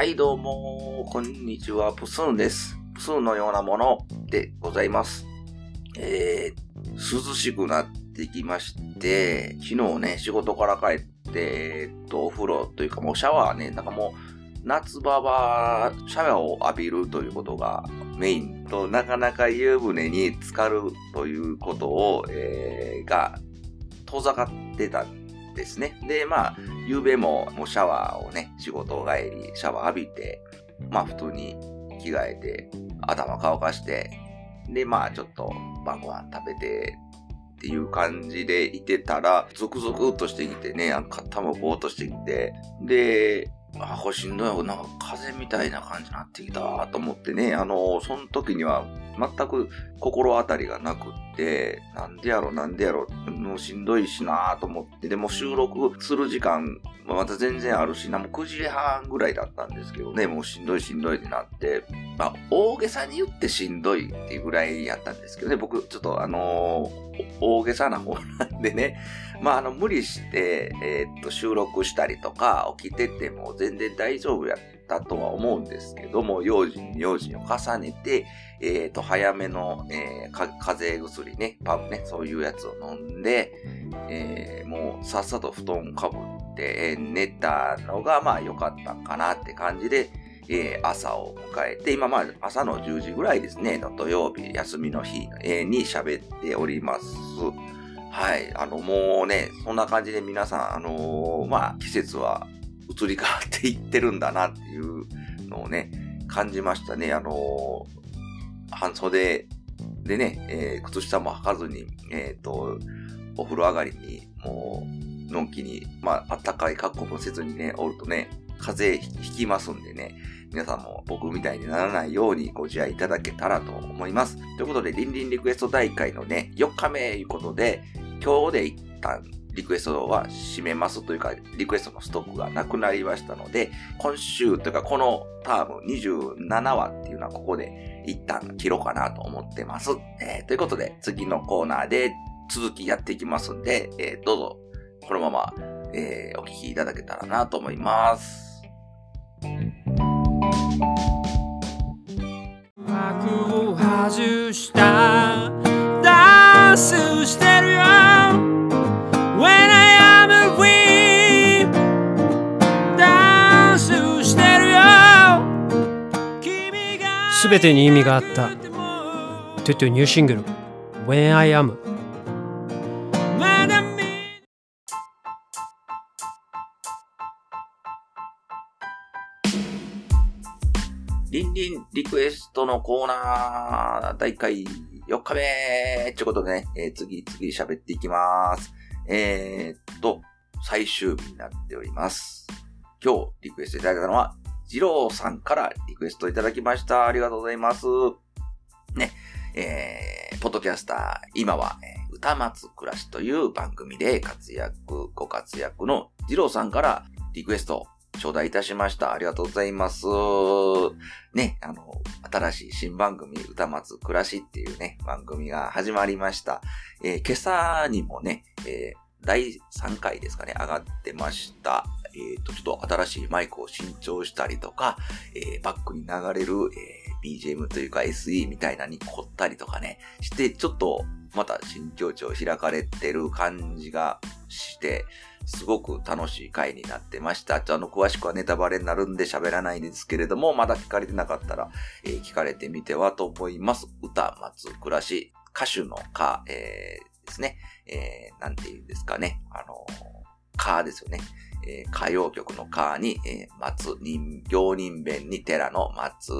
はい、どうも、こんにちは、プスーンです。プスーンのようなものでございます。えー、涼しくなってきまして、昨日ね、仕事から帰って、えーっと、お風呂というかもうシャワーね、なんかもう、夏場はシャワーを浴びるということがメインと、なかなか湯船に浸かるということを、えー、が、遠ざかってたんですね。で、まあ、夕べももうシャワーをね、仕事帰り、シャワー浴びて、まあ普通に着替えて、頭乾かして、で、まあちょっと晩ご飯食べて、っていう感じでいてたら、ゾクゾクっとしてきてね、あの肩もぼーっとしてきて、で、あ、これしんどい。なんか風みたいな感じになってきたと思ってね、あの、その時には全く心当たりがなくって、なんでやろ、なんでやろ、もうしんどいしなと思って、でも収録する時間、また全然あるしな、もう9時半ぐらいだったんですけどね、もうしんどいしんどいってなって、まあ、大げさに言ってしんどいっていうぐらいやったんですけどね、僕、ちょっとあのー大げさな方なんでね、まあ、あの、無理して、えーっと、収録したりとか、起きてても全然大丈夫やってたとは思うんですけども、用心用心を重ねて、えーと、早めの、えーか風邪薬ね、パブね、そういうやつを飲んで、えーもうさっさと布団かぶって、え寝たのが、まあ、良かったかなって感じで、えー朝を迎えて、今まあ朝の10時ぐらいですね、の土曜日、休みの日、えーに喋っております。はい。あの、もうね、そんな感じで皆さん、あのーまあ、季節は移り変わっていってるんだなっていうのをね、感じましたね。あのー半袖でね、えー靴下も履かずに、えっ、と、お風呂上がりに、もう、のんきに、まあ、あったかい格好もせずにね、おるとね、風邪ひきますんでね、皆さんも僕みたいにならないようにご自愛いただけたらと思います。ということで、リンリンリクエスト大会のね、4日目いうことで、今日で一旦リクエストは締めますというか、リクエストのストックがなくなりましたので、今週というかこのターム27話っていうのはここで一旦切ろうかなと思ってます。えーということで、次のコーナーで続きやっていきますんで、えーどうぞこのまま、えーお聞きいただけたらなと思います。幕を外したダンスしてるよすべてに意味があったトゥトゥニューシングル When I Am リンリンリクエストのコーナー、大会4日目ってことでね、えー次々喋っていきます。えー、っと、最終日になっております。今日リクエストいただいたのは、ジローさんからリクエストいただきました。ありがとうございます。ね、えー、ポッドキャスター、今は、歌松暮らしという番組で活躍、ご活躍のジローさんからリクエスト頂戴いたしました。ありがとうございます。ね、あの、新しい新番組、歌松暮らしっていうね、番組が始まりました。えー今朝にもね、えー第3回ですかね、上がってました。えっ、と、ちょっと新しいマイクを新調したりとか、えーバックに流れる、えー BGM というか SE みたいなに凝ったりとかね、して、ちょっとまた新境地を開かれてる感じがして、すごく楽しい回になってました。あの、詳しくはネタバレになるんで喋らないんですけれども、まだ聞かれてなかったら、えー聞かれてみてはと思います。歌、松、暮らし、歌手の歌、えーですね。えーなんて言うんですかね。あのー、カーですよね。えー歌謡曲のカーに、えー松、人、行人弁に寺の松、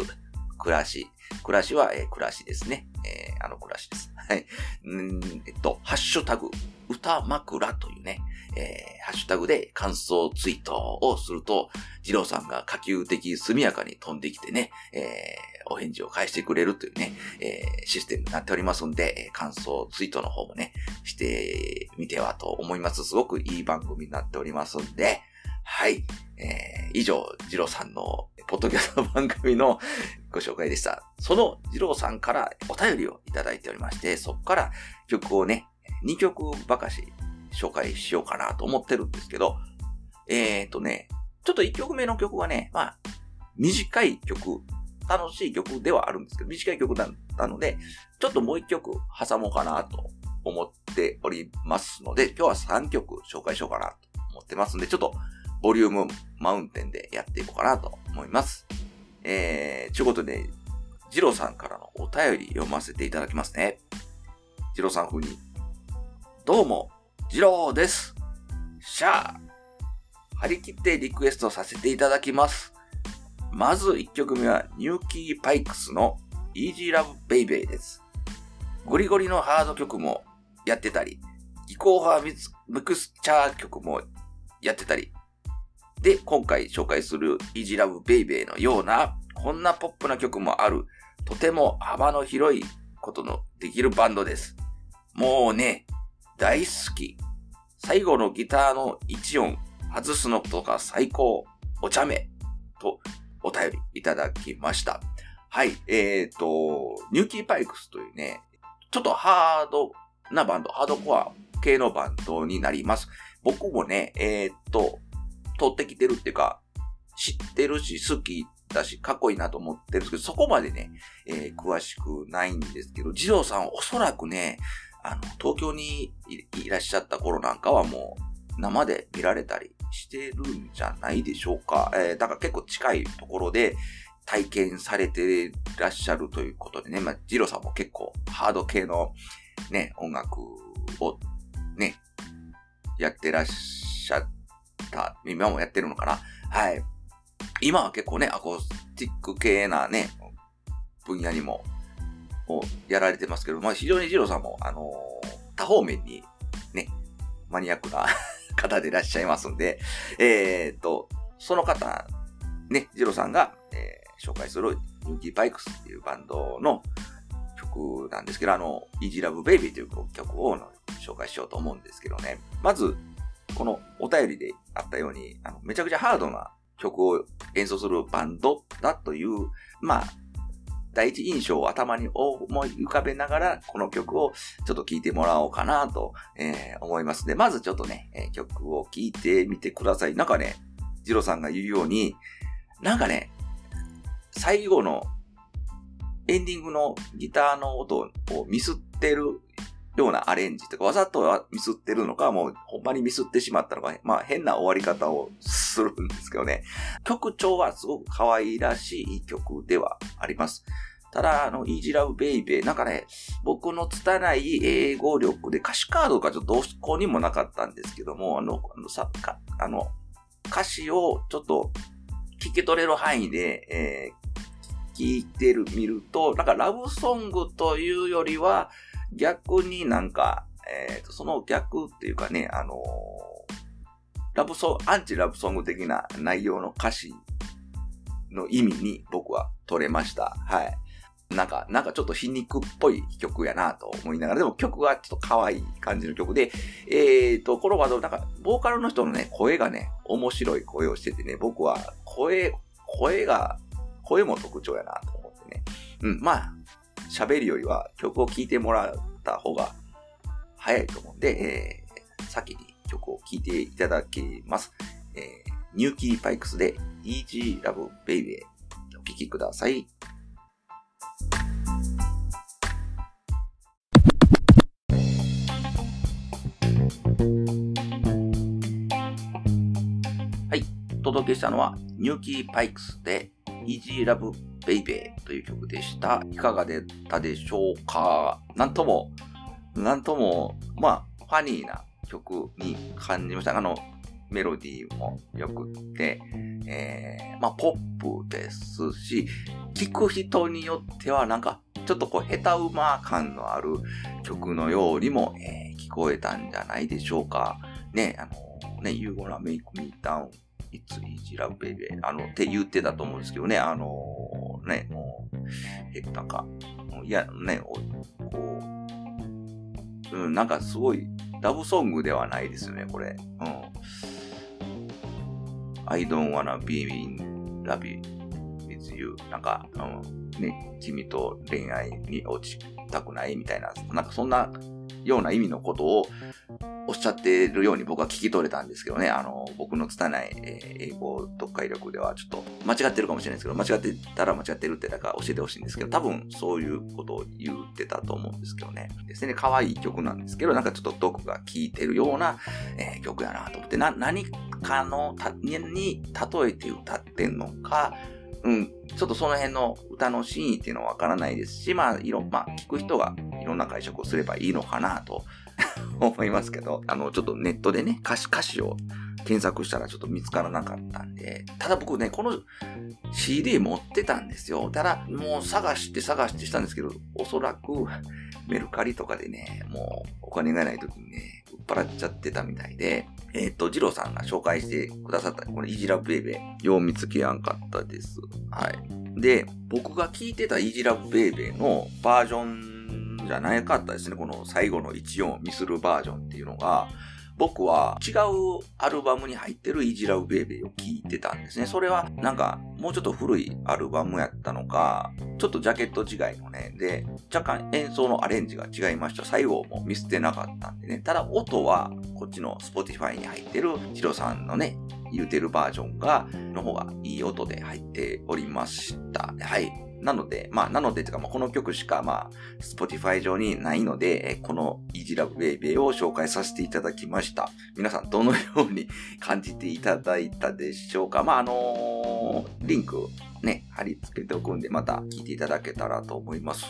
暮らし。暮らしは、えー暮らしですね。えーあの暮らしです。はい。んえっと、ハッシュタグ、歌枕というね、えーハッシュタグで感想ツイートをすると、二郎さんが可及的速やかに飛んできてね、えーお返事を返してくれるというね、えーシステムになっておりますんで、え感想ツイートの方もね、してみてはと思います。すごくいい番組になっておりますんで、はい。えー以上、二郎さんのポッドキャスト番組のご紹介でした。その二郎さんからお便りをいただいておりまして、そこから曲をね、2曲ばかし紹介しようかなと思ってるんですけど、えーとね、ちょっと1曲目の曲はね、まあ、短い曲、楽しい曲ではあるんですけど、短い曲だったので、ちょっともう一曲挟もうかなと思っておりますので、今日は3曲紹介しようかなと思ってますんで、ちょっとボリュームマウンテンでやっていこうかなと思います。えー、ちゅうことで、ジローさんからのお便り読ませていただきますね。ジローさん風に。どうも、ジローです。シャー。張り切ってリクエストさせていただきます。まず1曲目は、ニューキーパイクスの Easy Love Baby です。ゴリゴリのハード曲もやってたり、技巧派ミクスチャー曲もやってたり、で、今回紹介する Easy Love Baby のような、こんなポップな曲もある、とても幅の広いことのできるバンドです。もうね、大好き。最後のギターの1音外すのとか最高、お茶目とお便りいただきました。はい、えっ、ー、と、ニューキーパイクスというね、ちょっとハードなバンド、ハードコア系のバンドになります。僕もね、えっ、ー、と、取ってきてるっていうか、知ってるし、好きだし、かっこいいなと思ってるんですけど、そこまでね、えー、詳しくないんですけど、ジローさんおそらくね、あの、東京にいらっしゃった頃なんかはもう、生で見られたりしてるんじゃないでしょうか。えー、だから結構近いところで体験されてらっしゃるということでね、まあ、ジロさんも結構ハード系のね、音楽をね、やってらっしゃってた、今もやってるのかな？はい。今は結構ね、アコースティック系なね、分野にも、やられてますけど、まあ非常にジローさんも、あのー、多方面にね、マニアックな 方でいらっしゃいますんで、えー、っと、その方、ね、ジローさんが、えー、紹介するニューキーパイクスっていうバンドの曲なんですけど、あの、Easy Love Baby という曲を紹介しようと思うんですけどね。まず、このお便りであったように、あのめちゃくちゃハードな曲を演奏するバンドだという、まあ、第一印象を頭に思い浮かべながら、この曲をちょっと聴いてもらおうかなと、えー、思いますで、まずちょっとね、え、曲を聴いてみてください。なんかね、ジロさんが言うように、なんかね、最後のエンディングのギターの音をミスってるようなアレンジとか、わざとミスってるのか、もうほんまにミスってしまったのか、まあ変な終わり方をするんですけどね。曲調はすごく可愛らしい曲ではあります。ただ、あの、イージラブベイベー、なんかね、僕の拙い英語力で歌詞カードがちょっとどこにもなかったんですけども、あの、あのさかあの歌詞をちょっと聞き取れる範囲で、えー、聞いてる、見ると、なんかラブソングというよりは、逆になんか、えっ、ー、と、その逆っていうかね、あのー、ラブソング、アンチラブソング的な内容の歌詞の意味に僕は取れました。はい。なんか、なんかちょっと皮肉っぽい曲やなと思いながら、でも曲はちょっと可愛い感じの曲で、えっ、ー、と、このバンド、なんか、ボーカルの人のね、声がね、面白い声をしててね、僕は声、声が、声も特徴やなと思ってね。うん、まあ、喋るよりは曲を聴いてもらった方が早いと思うんで、えー、先に曲を聴いていただきます。えー、ニューキーパイクスで Easy Love Baby お聴きください。はい。お届けしたのは、ニューキーパイクスで Easy Love Baby という曲でした。いかがでったでしょうか？なんとも、なんとも、まあ、ファニーな曲に感じました。あの、メロディーも良くって、えー、まあ、ポップですし、聴く人によってはなんか、ちょっとこう、下手馬感のある曲のようにも、えー、聞こえたんじゃないでしょうか。ね、あの、ね、You gonna make me down It's easy love baby あの、って言ってたと思うんですけどね、あのね、もう、え、なんか、いや、ね、こう、うん、なんかすごい、ラブソングではないですよね、これ。うん。I don't wanna be in love with you. なんか、うん、ね、君と恋愛に落ちたくないみたいな、なんかそんなような意味のことをおっしゃっているように僕は聞き取れたんですけどね、あの、僕の拙い、え英語読解力ではちょっと間違ってるかもしれないですけど、間違ってたら間違ってるってだから教えてほしいんですけど、多分そういうことを言ってたと思うんですけどね。ですね、可愛い曲なんですけど、なんかちょっと毒が効いてるような、えー曲やなと思って、な、何かのたに例えて歌ってんのか、うん、ちょっとその辺の歌の真意っていうのはわからないですし、まあ、いろ、まあ、聞く人がいろんな解釈をすればいいのかなと思いますけど、あの、ちょっとネットでね、歌詞、歌詞を検索したらちょっと見つからなかったんで、ただ僕ね、この CD 持ってたんですよ。ただ、もう探して探してしたんですけど、おそらくメルカリとかでね、もうお金がない時にね、売っ払っちゃってたみたいで、えっ、と、ジローさんが紹介してくださった、このイジラブベイベー、よう見つけやんかったです。はい。で、僕が聞いてたイジラブベイベーのバージョンじゃなかったですね。この最後の1音ミスるバージョンっていうのが、僕は違うアルバムに入ってるイジラブベイベーを聴いてたんですね。それはなんかもうちょっと古いアルバムやったのか、ちょっとジャケット違いのね、で、若干演奏のアレンジが違いました。最後も見捨てなかったんでね。ただ音はこっちの Spotify に入ってるヒロさんのね、言うてるバージョンが、の方がいい音で入っておりました。はい。なので、まあ、なので、てか、まあ、この曲しか、まあ、Spotify 上にないので、この Easy Love Baby を紹介させていただきました。皆さん、どのように 感じていただいたでしょうかまあ、あのーリンク、ね、貼り付けておくんで、また聞いていただけたらと思います。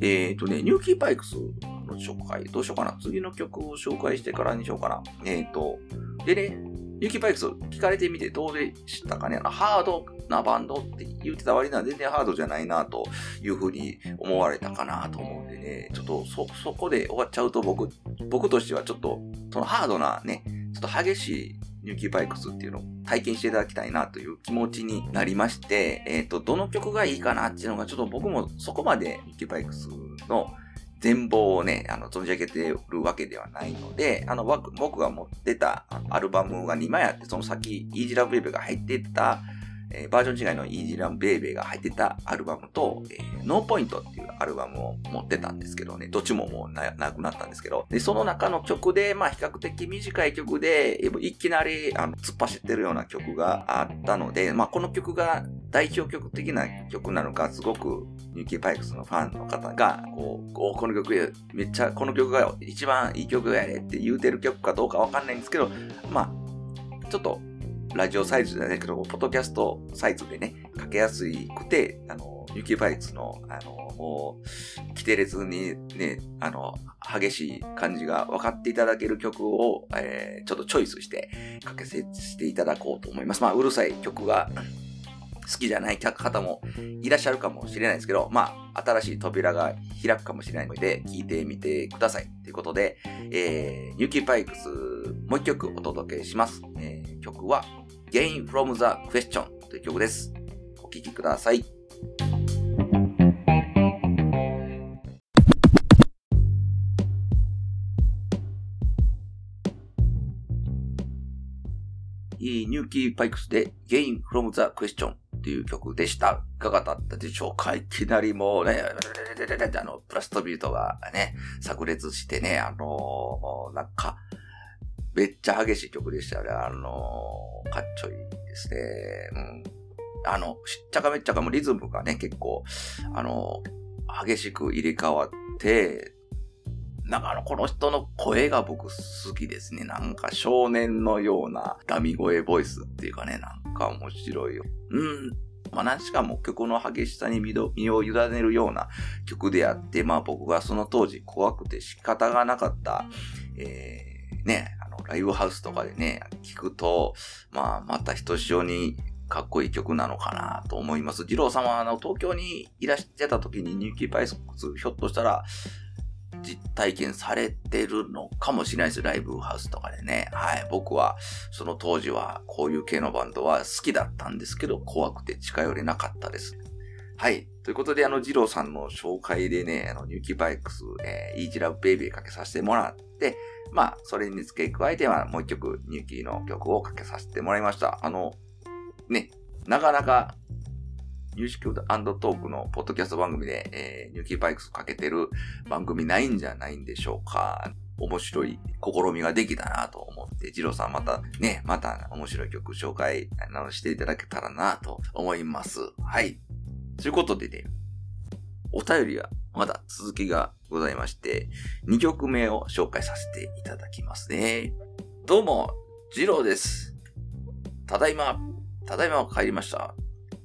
えっ、ー、とね、ニューキーパイクスの紹介、どうしようかな。次の曲を紹介してからにしようかな。えっ、ー、と、でね、ニューキーパイクス聞かれてみてどうでしたかね、ハードなバンドって言ってた割には全然ハードじゃないなというふうに思われたかなと思うんでね、ちょっとそ、そこで終わっちゃうと僕、僕としてはちょっと、そのハードなね、ちょっと激しいニューキーパイクスっていうのを体験していただきたいなという気持ちになりまして、えっ、と、どの曲がいいかなっていうのがちょっと僕もそこまでニューキーパイクスの全貌をね、あの、存じ上げてるわけではないので、あの、僕僕が持ってたアルバムが2枚あって、その先、イージーラブレベルが入ってた、えーバージョン違いのイージーラブベイベーが入ってたアルバムと、えーノーポイントっていうアルバムを持ってたんですけどね、どっちももうななくなったんですけど、で、その中の曲で、まあ、比較的短い曲で、いきなり、あの、突っ走ってるような曲があったので、まあ、この曲が代表曲的な曲なのか、すごくニューキーパイクスのファンの方が、こう、おこの曲、めっちゃ、この曲が一番いい曲やれって言うてる曲かどうかわかんないんですけど、まあ、ちょっと、ラジオサイズじゃないけど、ポッドキャストサイズでね、かけやすくて、あの、ニューキーパイクの、あの、もう、規定列にね、あの、激しい感じが分かっていただける曲を、えーちょっとチョイスして、かけさせていただこうと思います。まあ、うるさい曲が好きじゃない方もいらっしゃるかもしれないですけど、まあ、新しい扉が開くかもしれないので、聞いてみてください。ということで、えー、ニューキーパイクス、もう一曲お届けします。えー曲は、Gain from the Question という曲です。お聴きください。いいニューキーパイクスで Gain from the Question っていう曲でした。いかがだったでしょうか？いきなりもうね、あの、プラストビートがね、炸裂してね、あのーなんか、めっちゃ激しい曲でしたね。あのーかっちょいいですね。うん。あの、しっちゃかめっちゃかもリズムがね、結構、あのー激しく入れ替わって、なんかあの、この人の声が僕好きですね。なんか少年のようなダミ声ボイスっていうかね、なんか面白いよ。うん。まあ、何しかも曲の激しさに身を委ねるような曲であって、まあ僕がその当時怖くて仕方がなかった、えー、ね、ライブハウスとかでね、聞くと、まあまたひとしおにかっこいい曲なのかなと思います。二郎さんはあの、東京にいらっしてた時にニューキーパイソックスひょっとしたら、実体験されてるのかもしれないです。ライブハウスとかでね。はい。僕は、その当時は、こういう系のバンドは好きだったんですけど、怖くて近寄れなかったです。はい。ということで、あの、ジローさんの紹介でね、あの、ニューキーパイクス、えー、イージラブベイビーかけさせてもらって、まあ、それに付け加えては、もう一曲、ニューキーの曲をかけさせてもらいました。あの、ね、なかなか、ミュージックトークのポッドキャスト番組で、えー、ニューキーパイクスかけてる番組ないんじゃないんでしょうか。面白い試みができたなと思って、ジローさんまたね、また面白い曲紹介していただけたらなと思います。はい。ということでね、お便りはまだ続きがございまして、2曲目を紹介させていただきますね。どうも、ジローです。ただいま、ただいま帰りました。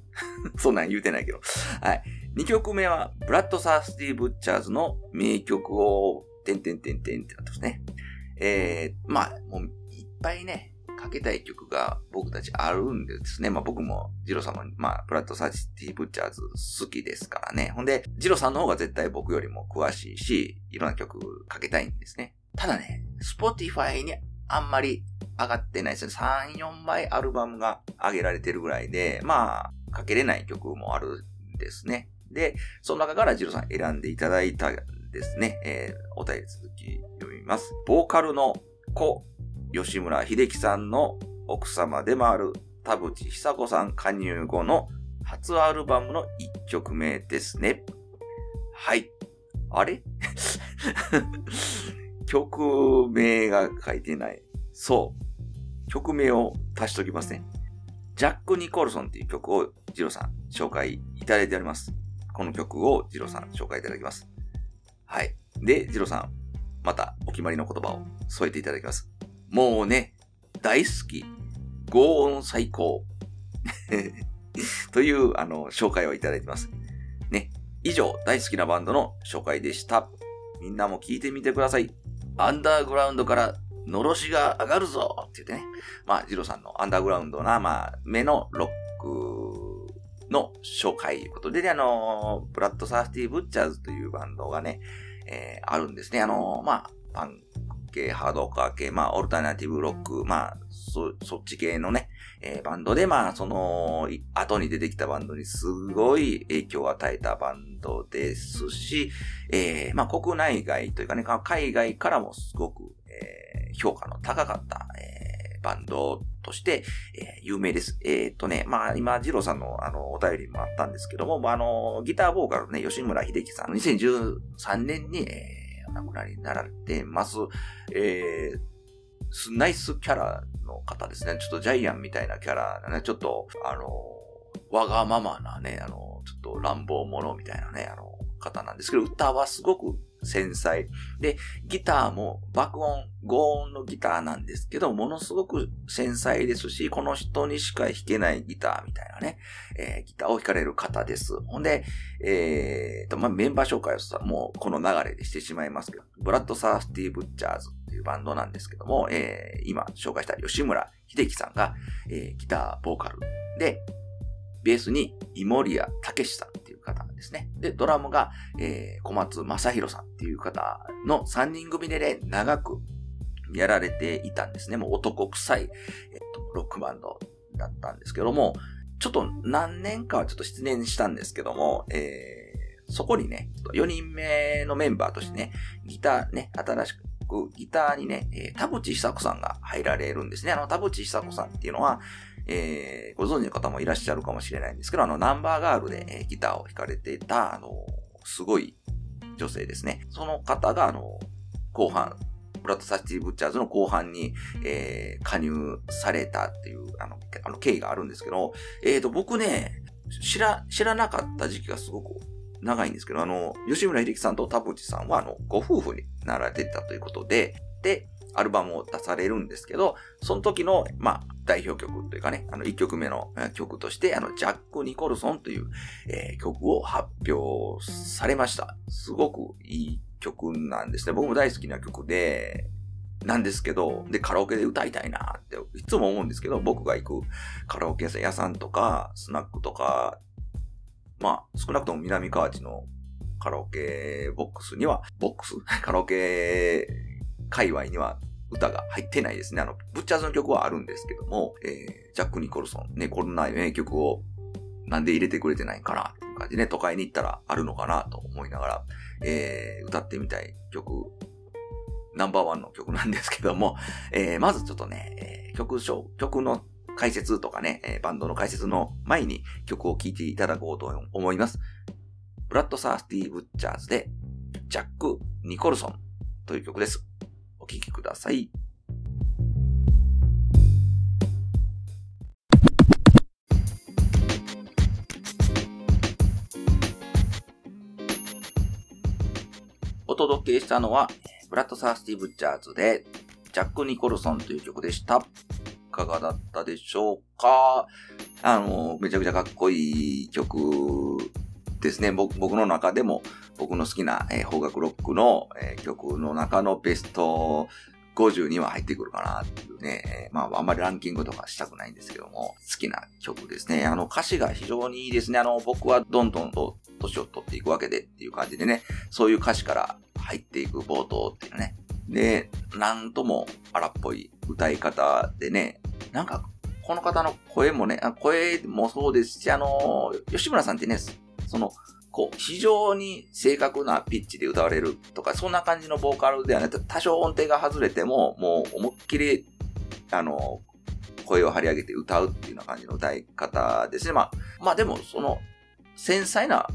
そんなん言うてないけど。はい。2曲目は、ブラッド・サースティ・ブッチャーズの名曲を、てんてんてんてんってなってますね。えー、まあ、もう、いっぱいね、かけたい曲が僕たちあるんですね。まあ僕もジロさんの、まあ、 bloodthirsty butchers 好きですからね。ほんで、ジロさんの方が絶対僕よりも詳しいし、いろんな曲かけたいんですね。ただね、 Spotify にあんまり上がってないですね。3、4枚アルバムが上げられてるぐらいで、まあ、かけれない曲もあるんですね。で、その中からジロさん選んでいただいたですね、えー、お便り続き読みます。ボーカルの子、吉村秀樹さんの奥様でもある田淵久子さん加入後の初アルバムの1曲目ですね。はい。あれ？曲名が書いてない。そう。曲名を足しときますね。ジャック・ニコルソンっていう曲をジロさん紹介いただいております。この曲をジロさん紹介いただきます。はい。で、ジロさん、またお決まりの言葉を添えていただきます。もうね、大好き、合音最高。という、あの、紹介をいただいてます。ね。以上、大好きなバンドの紹介でした。みんなも聞いてみてください。アンダーグラウンドからのろしが上がるぞって言ってね。まあ、ジロさんのアンダーグラウンドな、まあ、目のロックの紹介ということで、ね、あの、ブラッド・サーティー・ブッチャーズというバンドがね、えー、あるんですね。あの、まあ、パン系、ハードカー系、まあ、オルタナティブロック、まあ、そ、そっち系のね、えー、バンドで、まあ、その、後に出てきたバンドにすごい影響を与えたバンドですし、えー、まあ、国内外というかね、海外からもすごく、えー、評価の高かった、えー、バンドとして、えー、有名です。えっ、とね、まあ、今、ジローさんの、あの、お便りもあったんですけども、あの、ギターボーカルね、吉村秀樹さん、2013年に、えー、お亡くなりになられてます。えー、ナイスキャラの方ですね。ちょっとジャイアンみたいなキャラ、ね、ちょっと、あの、わがままなね、あの、ちょっと乱暴者みたいなね、あの、方なんですけど、歌はすごく繊細。で、ギターも爆音、合音のギターなんですけど、ものすごく繊細ですし、この人にしか弾けないギターみたいなね、えー、ギターを弾かれる方です。ほんで、えーと、まあ、メンバー紹介をさ、もうこの流れでしてしまいますけど、ブラッド・サースティー・ブッチャーズっていうバンドなんですけども、えー、今紹介した吉村秀樹さんが、えー、ギター、ボーカルで、ベースにイモリア・タケシさん方ですね。で、ドラムが、えー、小松正宏さんっていう方の3人組でね、長くやられていたんですね。もう男臭い、えっと、ロックバンドだったんですけども、ちょっと何年かはちょっと失念したんですけども、えー、そこにね、4人目のメンバーとしてね、ギターね、新しくギターにね、田淵久子さんが入られるんですね。あの、田淵久子さんっていうのは、えー、ご存知の方もいらっしゃるかもしれないんですけど、あの、ナンバーガールで、えー、ギターを弾かれていた、あの、すごい女性ですね。その方が、あの、後半、ブラッド・サチティ・ブッチャーズの後半に、えー、加入されたっていう、あの、あの経緯があるんですけど、えっ、ー、と、僕ね、知ら、知らなかった時期がすごく長いんですけど、あの、吉村秀樹さんと田淵さんは、あの、ご夫婦になられてたということで、で、アルバムを出されるんですけど、その時の、まあ、代表曲というかね、あの、1曲目の曲として、あの、ジャック・ニコルソンという、えー、曲を発表されました。すごくいい曲なんですね。僕も大好きな曲で、なんですけど、で、カラオケで歌いたいなっていつも思うんですけど、僕が行くカラオケ屋さんとか、スナックとか、まあ、少なくとも南河内のカラオケボックスには、ボックス？カラオケ界隈には歌が入ってないですね。あの、ブッチャーズの曲はあるんですけども、えー、ジャック・ニコルソン、ね、こんな名曲をなんで入れてくれてないかなっていう感じで、ね、都会に行ったらあるのかなと思いながら、えー、歌ってみたい曲、ナンバーワンの曲なんですけども、えー、まずちょっとね、えー、曲曲の解説とかね、えーバンドの解説の前に曲を聴いていただこうと思います。ブラッド・サースティ・ブッチャーズで、ジャック・ニコルソンという曲です。お聴きください。お届けしたのは、ブラッド・サースティ・ブッチャーズで、ジャック・ニコルソンという曲でした。いかがだったでしょうか？あの、めちゃくちゃかっこいい曲ですね。僕の中でも、僕の好きな、えー邦楽ロックの、えー曲の中のベスト50には入ってくるかなっていうね。えーまあ、あんまりランキングとかしたくないんですけども、好きな曲ですね。あの、歌詞が非常にいいですね。あの、僕はどんどんと年を取っていくわけでっていう感じでね、そういう歌詞から入っていく冒頭っていうね。で、なんとも荒っぽい歌い方でね、なんか、この方の声もね、声もそうですし、あの、吉村さんってね、その、こう、非常に正確なピッチで歌われるとか、そんな感じのボーカルではなく、多少音程が外れても、もう思いっきり、あの、声を張り上げて歌うっていうような感じの歌い方ですね。まあ、まあでも、その、繊細な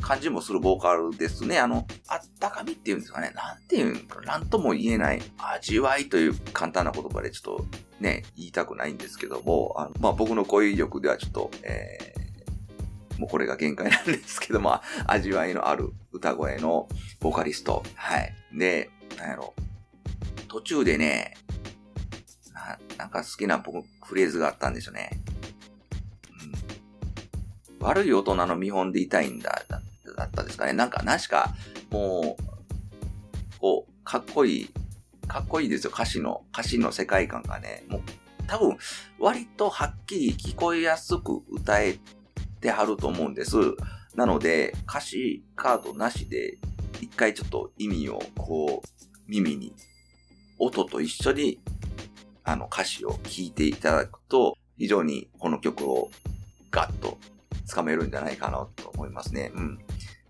感じもするボーカルですね。あの、あったかみっていうんですかね。なんていうんか、なんとも言えない味わいという簡単な言葉でちょっとね、言いたくないんですけども、あのまあ僕の声力ではちょっと、えーもうこれが限界なんですけども、味わいのある歌声のボーカリスト。はい。で、なんやろ。途中でね、ななんか好きな僕フレーズがあったんですよね。うん、悪い大人の見本でいたいんだ、だったですかね。なんか、なしか、もう、こう、かっこいい、かっこいいですよ、歌詞の、歌詞の世界観がね。もう、多分、割とはっきり聞こえやすく歌えてはると思うんです。なので、歌詞カードなしで、一回ちょっと意味を、こう、耳に、音と一緒に、あの、歌詞を聴いていただくと、非常にこの曲をガッとつかめるんじゃないかなと思いますね。うん。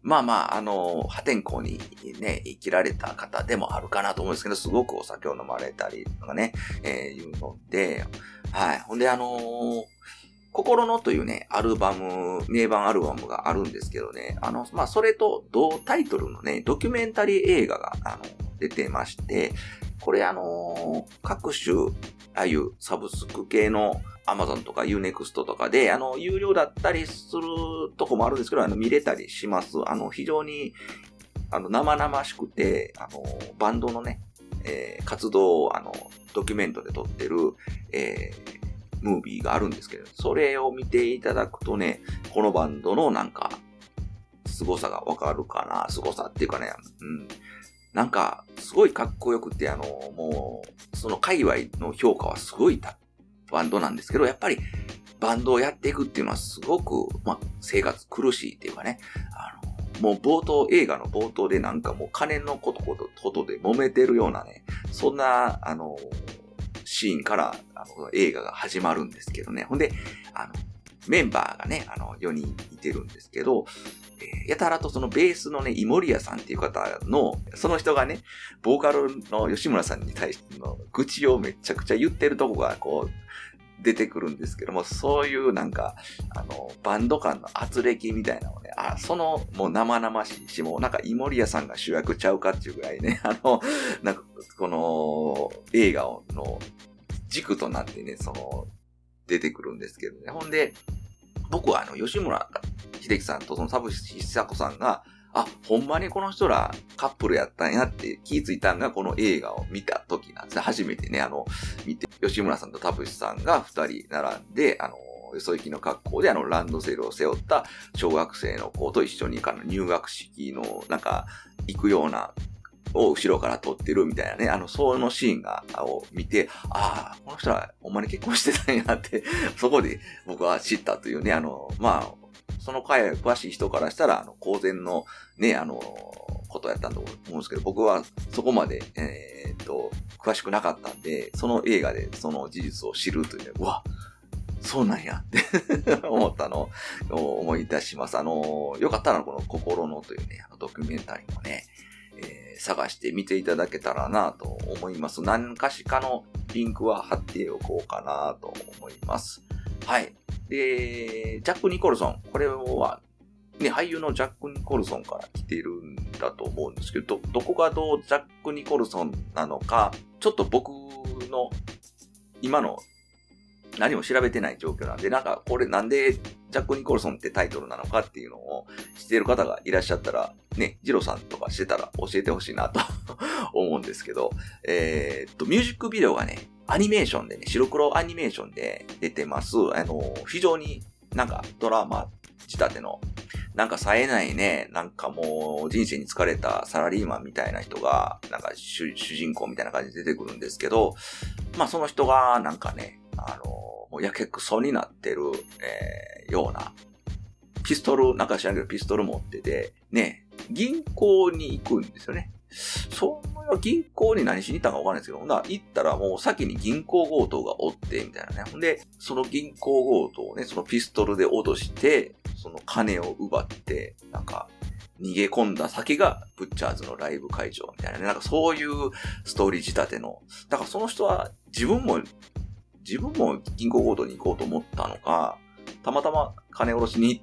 まあまあ、あの、破天荒にね、生きられた方でもあるかなと思うんですけど、すごくお酒を飲まれたりとかね、えーいうので、はい。ほんで、あのー心のというね、アルバム、名盤アルバムがあるんですけどね、あの、まあ、それと同タイトルのね、ドキュメンタリー映画が、あの、出てまして、これあのー各種、ああいうサブスク系の Amazon とか Unext とかで、あの、有料だったりするとこもあるんですけど、あの、見れたりします。あの、非常に、あの、生々しくて、あの、バンドのね、えー活動を、あの、ドキュメントで撮ってる、えームービーがあるんですけど、それを見ていただくとね、このバンドのなんか、凄さがわかるかな。凄さっていうかね、うん。なんか、すごいかっこよくて、あの、もう、その界隈の評価はすごいバンドなんですけど、やっぱり、バンドをやっていくっていうのはすごく、まあ、生活苦しいっていうかね、あの、もう冒頭、映画の冒頭でなんかもう金のことことことで揉めてるようなね、そんな、あの、シーンから、あの、映画が始まるんですけどね。ほんで、あの、メンバーがね、あの、4人いてるんですけど、えーやたらとそのベースのね、イモリアさんっていう方の、その人がね、ボーカルの吉村さんに対しての愚痴をめちゃくちゃ言ってるとこが、こう、出てくるんですけども、そういうなんか、あの、バンド間の圧力みたいなのをね、あ、その、もう生々しいし、もうなんかイモリアさんが主役ちゃうかっていうぐらいね、あの、なんか、この、映画の軸となってね、その、出てくるんですけどね。ほんで、僕はあの、吉村秀樹さんとそのサブ久子さんが、あ、ほんまにこの人らカップルやったんやって気づいたんがこの映画を見た時なんですね。初めてね、あの、見て、吉村さんと田淵さんが二人並んで、あの、よそ行きの格好であのランドセルを背負った小学生の子と一緒にあの入学式のなんか行くようなを後ろから撮ってるみたいなね、あの、そのシーンが、を見て、ああ、この人はほんまに結婚してたんやって、そこで僕は知ったというね、あの、まあ、その回詳しい人からしたら、あの、公然のね、あの、ことやったと思うんですけど、僕はそこまで、えーっと、詳しくなかったんで、その映画でその事実を知るというね、うわ、そうなんやって 思ったのを思い出します。あの、よかったらこの心のというね、あのドキュメンタリーもね、えー探して見ていただけたらなと思います。何かしかのリンクは貼っておこうかなと思います。はい。で、ジャック・ニコルソン。これは、ね、俳優のジャック・ニコルソンから来てるんだと思うんですけど、ど、どこがどうジャック・ニコルソンなのか、ちょっと僕の今の何も調べてない状況なんで、なんかこれなんでジャック・ニコルソンってタイトルなのかっていうのを知っている方がいらっしゃったら、ね、ジロさんとかしてたら教えてほしいなと 思うんですけど、えーっと、ミュージックビデオがね、アニメーションでね、白黒アニメーションで出てます。あの、非常になんかドラマ仕立ての、なんか冴えないね、なんかもう人生に疲れたサラリーマンみたいな人が、なんか主人公みたいな感じで出てくるんですけど、まあその人がなんかね、あの、やけくそになってる、えーような、ピストル、なんか知らんけどピストル持ってて、ね、銀行に行くんですよね。その銀行に何しに行ったかわかんないですけど、ほな行ったらもう先に銀行強盗がおって、みたいなね。ほんで、その銀行強盗をね、そのピストルで脅して、その金を奪って、なんか、逃げ込んだ先がブッチャーズのライブ会場みたいなね。なんかそういうストーリー仕立ての。だからその人は自分も、自分も銀行強盗に行こうと思ったのか、たまたま金下ろしに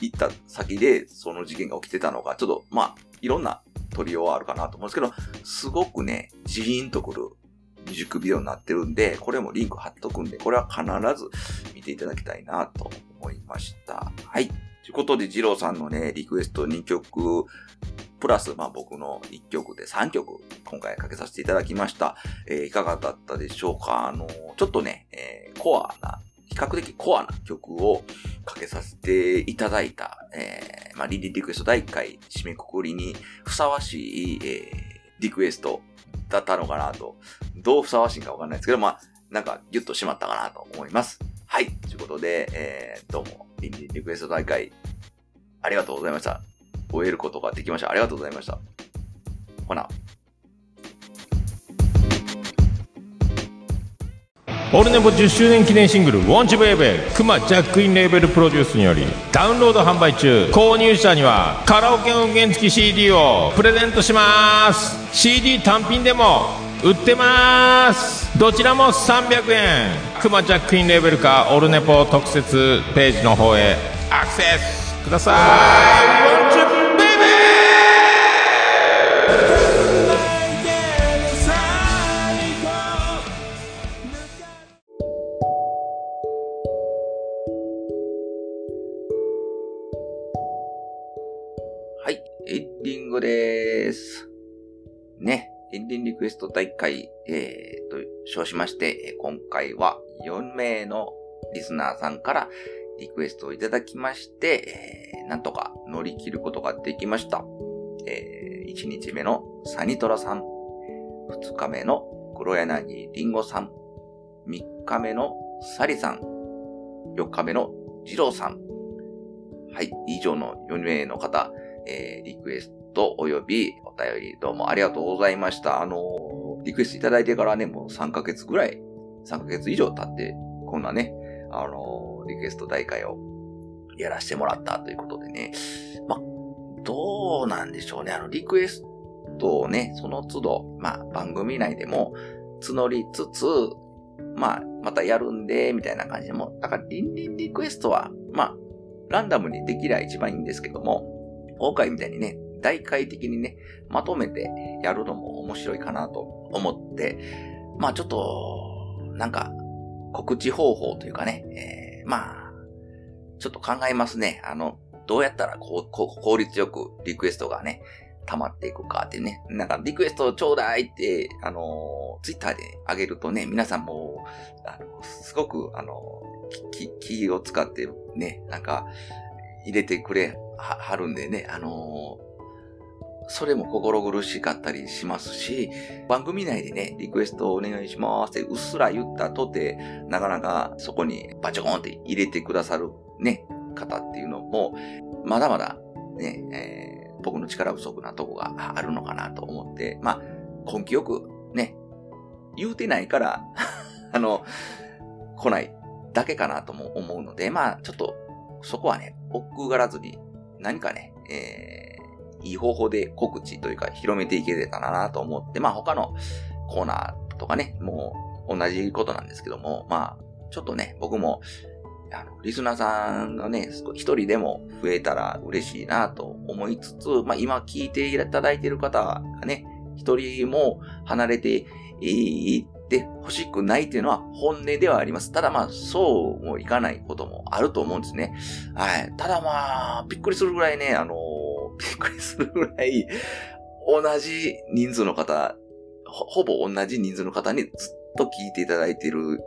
行った先でその事件が起きてたのか、ちょっとまあ、いろんな取りようはあるかなと思うんですけど、すごくね、ジーンとくるミュージックビデオになってるんで、これもリンク貼っとくんで、これは必ず見ていただきたいなと思いました。はい。ということで、二郎さんのね、リクエスト2曲、プラス、まあ僕の1曲で3曲、今回かけさせていただきました。えーいかがだったでしょうか？あの、ちょっとね、えーコアな、比較的コアな曲をかけさせていただいた、えーまあリリリクエスト第1回締めくくりにふさわしい、えーリクエストだったのかなと、どうふさわしいかわかんないですけど、まあ、なんかギュッとしまったかなと思います。はい。ということで、えー、どうも、リンリリクエスト大会、ありがとうございました。終えることができました。ありがとうございました。ほな。オルネポ10周年記念シングル「ウォンチベイベー」クマジャックインレーベルプロデュースによりダウンロード販売中購入者にはカラオケ音源付き CD をプレゼントします CD 単品でも売ってますどちらも300円クマジャックインレーベルかオルネポ特設ページの方へアクセスくださいウォンチベイベはい。です。ね。エンディングリクエスト第1回、えー、と、称しまして、今回は4名のリスナーさんからリクエストをいただきまして、えーなんとか乗り切ることができました。え1日目のサニトラさん、2日目の黒柳りんごさん、3日目のサリさん、4日目のジローさん。はい、以上の4名の方、えーリクエストトおよびお便りどうもありがとうございました。あのーリクエストいただいてからね、もう3ヶ月ぐらい、3ヶ月以上経って、こんなね、あのーリクエスト大会をやらせてもらったということでね、ま、どうなんでしょうね。あの、リクエストをね、その都度、まあ、番組内でも募りつつ、まあ、またやるんで、みたいな感じでも、だから、リンリンリクエストは、まあ、ランダムにできりゃ一番いいんですけども、今回みたいにね、大回的にね、まとめてやるのも面白いかなと思って、まあちょっと、なんか、告知方法というかね、えーまあ、ちょっと考えますね。あの、どうやったらこうこう効率よくリクエストがね、溜まっていくかってね。なんか、リクエストちょうだいって、あの、ツイッターで上げるとね、皆さんも、あの、すごく、あの、きき気を使ってね、なんか、入れてくれははるんでね、あのそれも心苦しかったりしますし、番組内でね、リクエストお願いしますってうっすら言ったとて、なかなかそこにバチョコンって入れてくださるね、方っていうのも、まだまだね、えー僕の力不足なとこがあるのかなと思って、まあ、根気よくね、言うてないから、あの、来ないだけかなとも思うので、まあ、ちょっと、そこはね、奥がらずに、何かね、えーいい方法で告知というか広めていけれたらなと思って、まあ他のコーナーとかね、もう同じことなんですけども、まあ、ちょっとね、僕も、あの、リスナーさんがね、一人でも増えたら嬉しいなと思いつつ、まあ今聞いていただいている方がね、一人も離れていって欲しくないっていうのは本音ではあります。ただまあ、そうもいかないこともあると思うんですね。はい。ただまあ、びっくりするぐらいね、あの、びっくりするぐらい、同じ人数の方、ほほぼ同じ人数の方にずっと聞いていただいている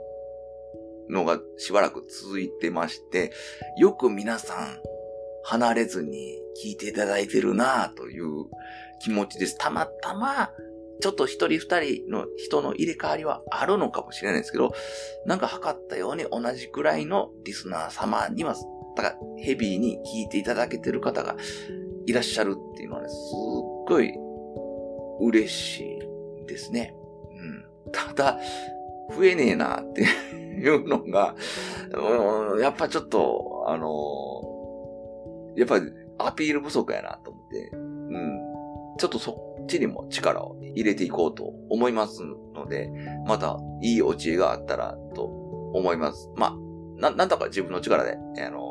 のがしばらく続いてまして、よく皆さん離れずに聞いていただいてるなという気持ちです。たまたま、ちょっと一人二人の人の入れ替わりはあるのかもしれないですけど、なんか測ったように同じくらいのリスナー様には、だからヘビーに聞いていただけてる方がいらっしゃるっていうのはね、すっごい嬉しいですね。うん。ただ、増えねえなっていうのが、うん、やっぱちょっと、あのやっぱりアピール不足やなと思って、うん。ちょっとそっちにも力を入れていこうと思いますので、またいいお知恵があったらと思います。まあ、な、なんとか自分の力で、あの、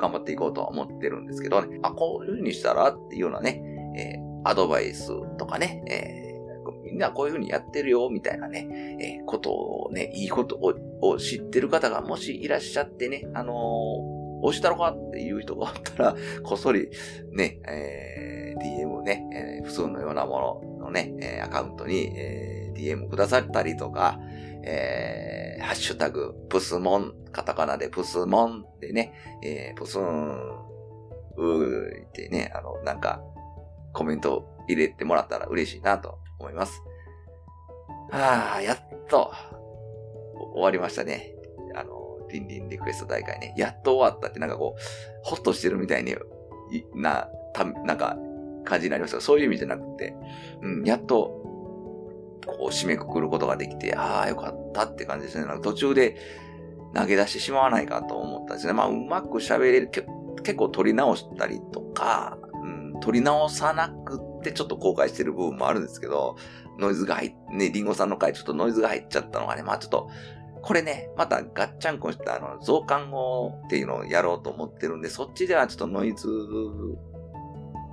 頑張っていこうとは思ってるんですけどね。あ、こういう風にしたらっていうようなね、えー、アドバイスとかね、えー、みんなこういう風にやってるよ、みたいなね、えー、ことをね、いいことを知ってる方がもしいらっしゃってね、あのー、押したろかっていう人があったら、こっそりね、えー、DM ね、えー、普通のようなもののね、え、アカウントに、えー、DM くださったりとか、えー、ハッシュタグ、プスモン、カタカナでプスモンでね、えー、プスーン、うーってね、あの、なんか、コメント入れてもらったら嬉しいなと思います。はあ、やっと、終わりましたね。あの、リンリンリクエスト大会ね。やっと終わったってなんかこう、ほっとしてるみたいに、な、た、なんか、感じになりましたそういう意味じゃなくて、うん、やっと、こう、締めくくることができて、ああ、よかったって感じですね。なんか途中で投げ出してしまわないかと思ったんですね。まあ、うまく喋れる、結構取り直したりとか、うん、取り直さなくってちょっと後悔してる部分もあるんですけど、ノイズが入っ、ね、リンゴさんの回ちょっとノイズが入っちゃったのがね、まあちょっと、これね、またガッチャンコしたあの増刊語っていうのをやろうと思ってるんで、そっちではちょっとノイズ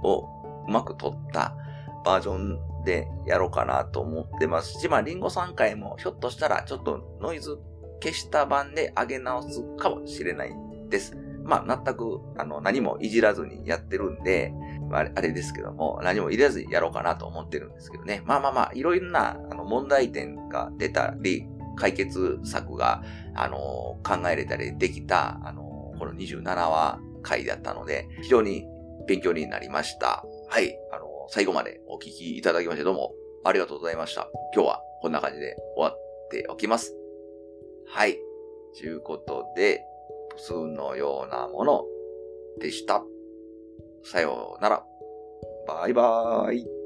をうまく取ったバージョンでやろうかなと思ってますし、まあリンゴ3回もひょっとしたらちょっとノイズ消した版で上げ直すかもしれないです。まあ全くあの何もいじらずにやってるんで、まあ、あれですけども、何も入れずにやろうかなと思ってるんですけどね。まあまあまあ、いろいろなあの問題点が出たり、解決策が、あの、考えれたりできた、あの、この27話回だったので、非常に勉強になりました。はい。あの、最後までお聞きいただきましてどうもありがとうございました。今日はこんな感じで終わっておきます。はい。ということで、普通のようなものでした。さようなら。バイバーイ。